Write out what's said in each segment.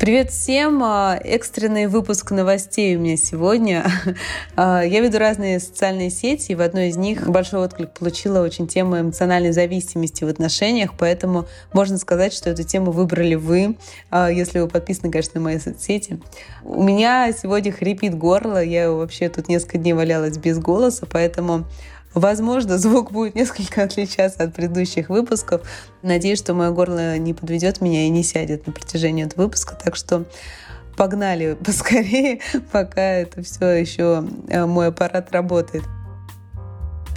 Привет всем! А, экстренный выпуск новостей у меня сегодня. А, я веду разные социальные сети, и в одной из них большой отклик получила очень тема эмоциональной зависимости в отношениях, поэтому можно сказать, что эту тему выбрали вы, а, если вы подписаны, конечно, на мои соцсети. У меня сегодня хрипит горло, я вообще тут несколько дней валялась без голоса, поэтому Возможно, звук будет несколько отличаться от предыдущих выпусков. Надеюсь, что мое горло не подведет меня и не сядет на протяжении этого выпуска. Так что погнали поскорее, пока это все еще э, мой аппарат работает.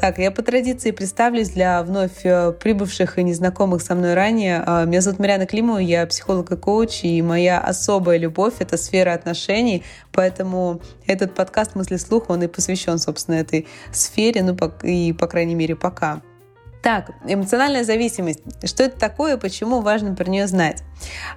Так, я по традиции представлюсь для вновь э, прибывших и незнакомых со мной ранее. А, меня зовут Марьяна Климова, я психолог и коуч, и моя особая любовь — это сфера отношений, поэтому этот подкаст «Мысли слуха», он и посвящен, собственно, этой сфере, ну, и, по крайней мере, пока. Так, эмоциональная зависимость. Что это такое, почему важно про нее знать?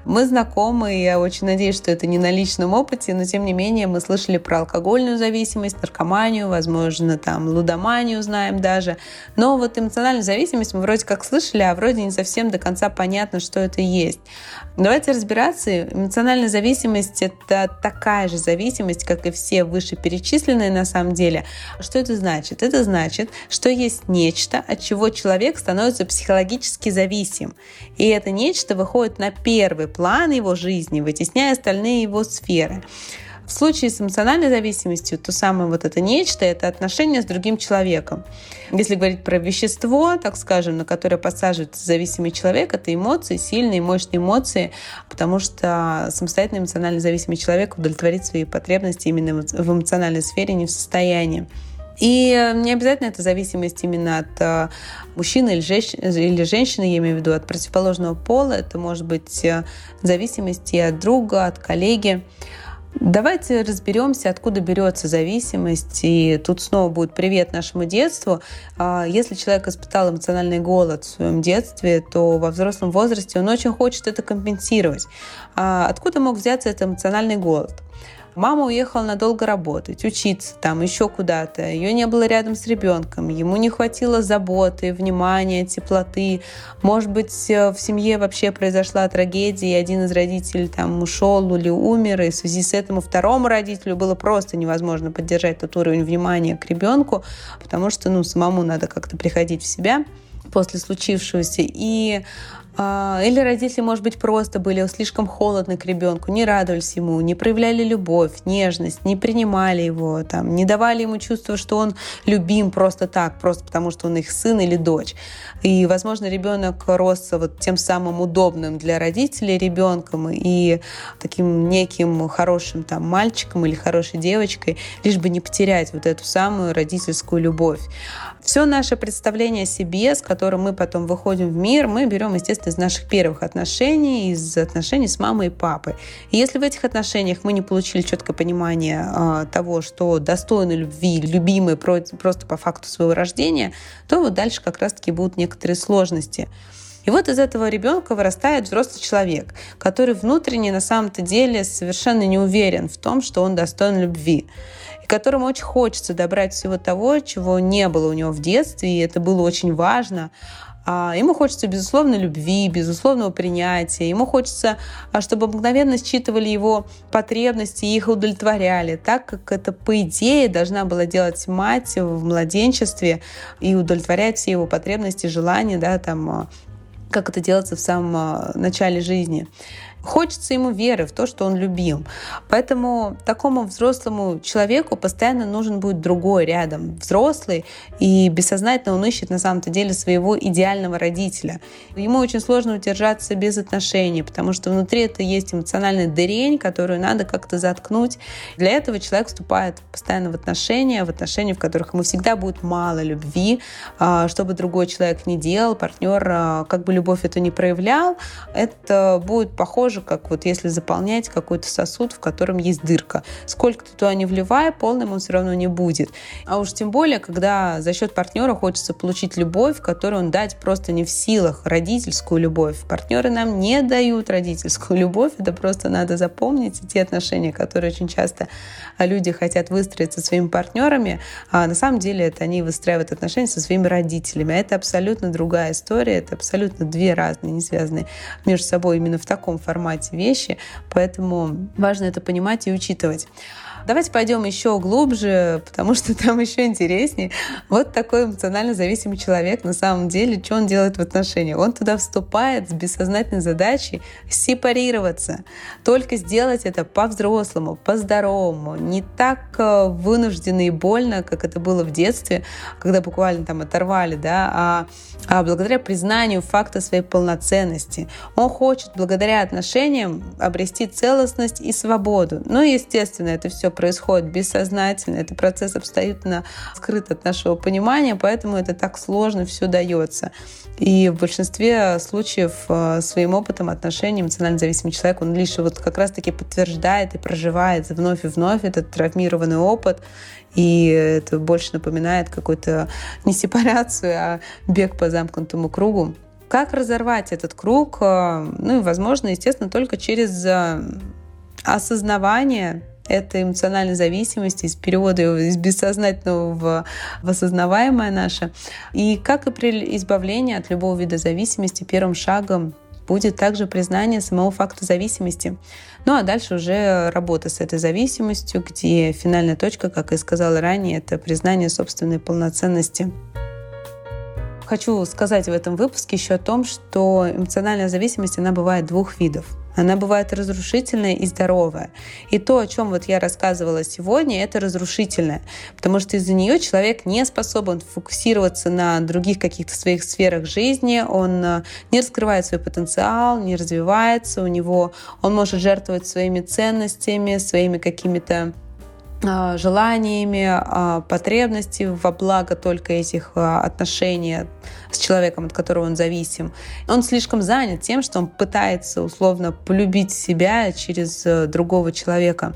Мы знакомы, и я очень надеюсь, что это не на личном опыте, но тем не менее мы слышали про алкогольную зависимость, наркоманию, возможно, там лудоманию знаем даже. Но вот эмоциональную зависимость мы вроде как слышали, а вроде не совсем до конца понятно, что это есть. Давайте разбираться. Эмоциональная зависимость — это такая же зависимость, как и все вышеперечисленные на самом деле. Что это значит? Это значит, что есть нечто, от чего человек становится психологически зависим. И это нечто выходит на первый план его жизни, вытесняя остальные его сферы. В случае с эмоциональной зависимостью, то самое вот это нечто — это отношение с другим человеком. Если говорить про вещество, так скажем, на которое подсаживается зависимый человек, это эмоции, сильные, мощные эмоции, потому что самостоятельно эмоционально зависимый человек удовлетворить свои потребности именно в эмоциональной сфере не в состоянии. И не обязательно это зависимость именно от э, мужчины или женщины, я имею в виду, от противоположного пола. Это может быть э, зависимость и от друга, от коллеги. Давайте разберемся, откуда берется зависимость. И тут снова будет привет нашему детству. А, если человек испытал эмоциональный голод в своем детстве, то во взрослом возрасте он очень хочет это компенсировать. А откуда мог взяться этот эмоциональный голод? Мама уехала надолго работать, учиться там, еще куда-то. Ее не было рядом с ребенком. Ему не хватило заботы, внимания, теплоты. Может быть, э, в семье вообще произошла трагедия, и один из родителей там ушел или умер, и в связи с этим второму родителю было просто невозможно поддержать тот уровень внимания к ребенку, потому что ну, самому надо как-то приходить в себя после случившегося. И или родители, может быть, просто были слишком холодны к ребенку, не радовались ему, не проявляли любовь, нежность, не принимали его, там, не давали ему чувство, что он любим просто так, просто потому что он их сын или дочь. И, возможно, ребенок рос вот тем самым удобным для родителей ребенком и таким неким хорошим там мальчиком или хорошей девочкой, лишь бы не потерять вот эту самую родительскую любовь. Все наше представление о себе, с которым мы потом выходим в мир, мы берем, естественно, из наших первых отношений, из отношений с мамой и папой. И если в этих отношениях мы не получили четкое понимание э, того, что достойны любви, любимые просто по факту своего рождения, то вот дальше как раз-таки будут некоторые сложности. И вот из этого ребенка вырастает взрослый человек, который внутренне на самом-то деле совершенно не уверен в том, что он достоин любви и которому очень хочется добрать всего того, чего не было у него в детстве, и это было очень важно. А, ему хочется, безусловно, любви, безусловного принятия. Ему хочется, а, чтобы мгновенно считывали его потребности и их удовлетворяли, так как это, по идее, должна была делать мать в младенчестве и удовлетворять все его потребности, желания, да, там, а, как это делается в самом начале жизни. Хочется ему веры в то, что он любил. Поэтому такому взрослому человеку постоянно нужен будет другой рядом. Взрослый, и бессознательно он ищет на самом-то деле своего идеального родителя. Ему очень сложно удержаться без отношений, потому что внутри это есть эмоциональная дырень, которую надо как-то заткнуть. Для этого человек вступает постоянно в отношения, в отношения, в которых ему всегда будет мало любви, а, чтобы другой человек не делал, партнер, а, как бы любовь это не проявлял, это будет похоже тоже как вот если заполнять какой-то сосуд, в котором есть дырка. Сколько ты туда не вливай, полным он все равно не будет. А уж тем более, когда за счет партнера хочется получить любовь, которую он дать просто не в силах, родительскую любовь. Партнеры нам не дают родительскую любовь, это просто надо запомнить. И те отношения, которые очень часто люди хотят выстроить со своими партнерами, а на самом деле это они выстраивают отношения со своими родителями. А это абсолютно другая история, это абсолютно две разные, не связанные между собой именно в таком формате формате вещи, поэтому важно это понимать и учитывать. Давайте пойдем еще глубже, потому что там еще интереснее. Вот такой эмоционально зависимый человек на самом деле, что он делает в отношениях? Он туда вступает с бессознательной задачей сепарироваться, только сделать это по-взрослому, по-здоровому, не так э, вынужденно и больно, как это было в детстве, когда буквально там оторвали, да, а, а благодаря признанию факта своей полноценности. Он хочет благодаря отношениям обрести целостность и свободу. Ну, естественно, это все происходит бессознательно, это процесс абсолютно скрыт от нашего понимания, поэтому это так сложно все дается. И в большинстве случаев э, своим опытом отношений эмоционально зависимый человек, он лишь вот как раз-таки подтверждает и проживает вновь и вновь этот травмированный опыт, и это больше напоминает какую-то не сепарацию, а бег по замкнутому кругу. Как разорвать этот круг? Э, ну и, возможно, естественно, только через э, осознавание это эмоциональная зависимость из перевода из бессознательного в, в осознаваемое наше. И как и при избавлении от любого вида зависимости, первым шагом будет также признание самого факта зависимости. Ну а дальше уже работа с этой зависимостью, где финальная точка, как и сказала ранее, это признание собственной полноценности. Хочу сказать в этом выпуске еще о том, что эмоциональная зависимость, она бывает двух видов. Она бывает разрушительная и здоровая. И то, о чем вот я рассказывала сегодня, это разрушительное, потому что из-за нее человек не способен фокусироваться на других каких-то своих сферах жизни, он э, не раскрывает свой потенциал, не развивается, у него он может жертвовать своими ценностями, своими какими-то желаниями, а, потребностями во благо только этих а, отношений с человеком, от которого он зависим. Он слишком занят тем, что он пытается условно полюбить себя через э, другого человека.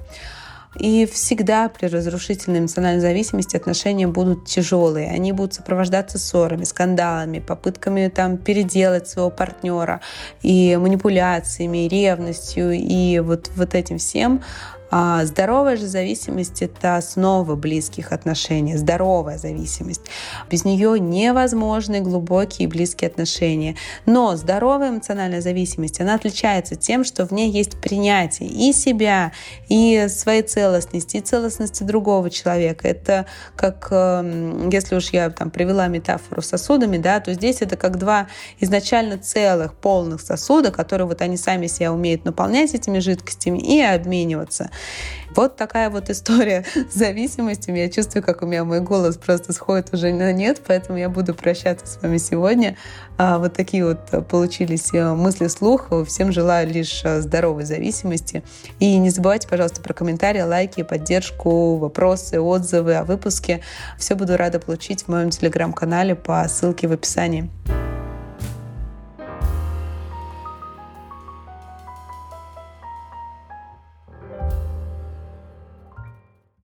И всегда при разрушительной эмоциональной зависимости отношения будут тяжелые. Они будут сопровождаться ссорами, скандалами, попытками там переделать своего партнера и манипуляциями, и ревностью, и вот, вот этим всем. А здоровая же зависимость — это основа близких отношений, здоровая зависимость. Без нее невозможны глубокие и близкие отношения. Но здоровая эмоциональная зависимость, она отличается тем, что в ней есть принятие и себя, и своей целостности, и целостности другого человека. Это как, эм, если уж я там привела метафору сосудами, да, то здесь это как два изначально целых, полных сосуда, которые вот они сами себя умеют наполнять этими жидкостями и обмениваться. Вот такая вот история с зависимостью. Я чувствую, как у меня мой голос просто сходит уже на нет, поэтому я буду прощаться с вами сегодня. А, вот такие вот получились э, мысли слух. Всем желаю лишь э, здоровой зависимости. И не забывайте, пожалуйста, про комментарии, лайки, поддержку, вопросы, отзывы о выпуске. Все буду рада получить в моем телеграм-канале по ссылке в описании.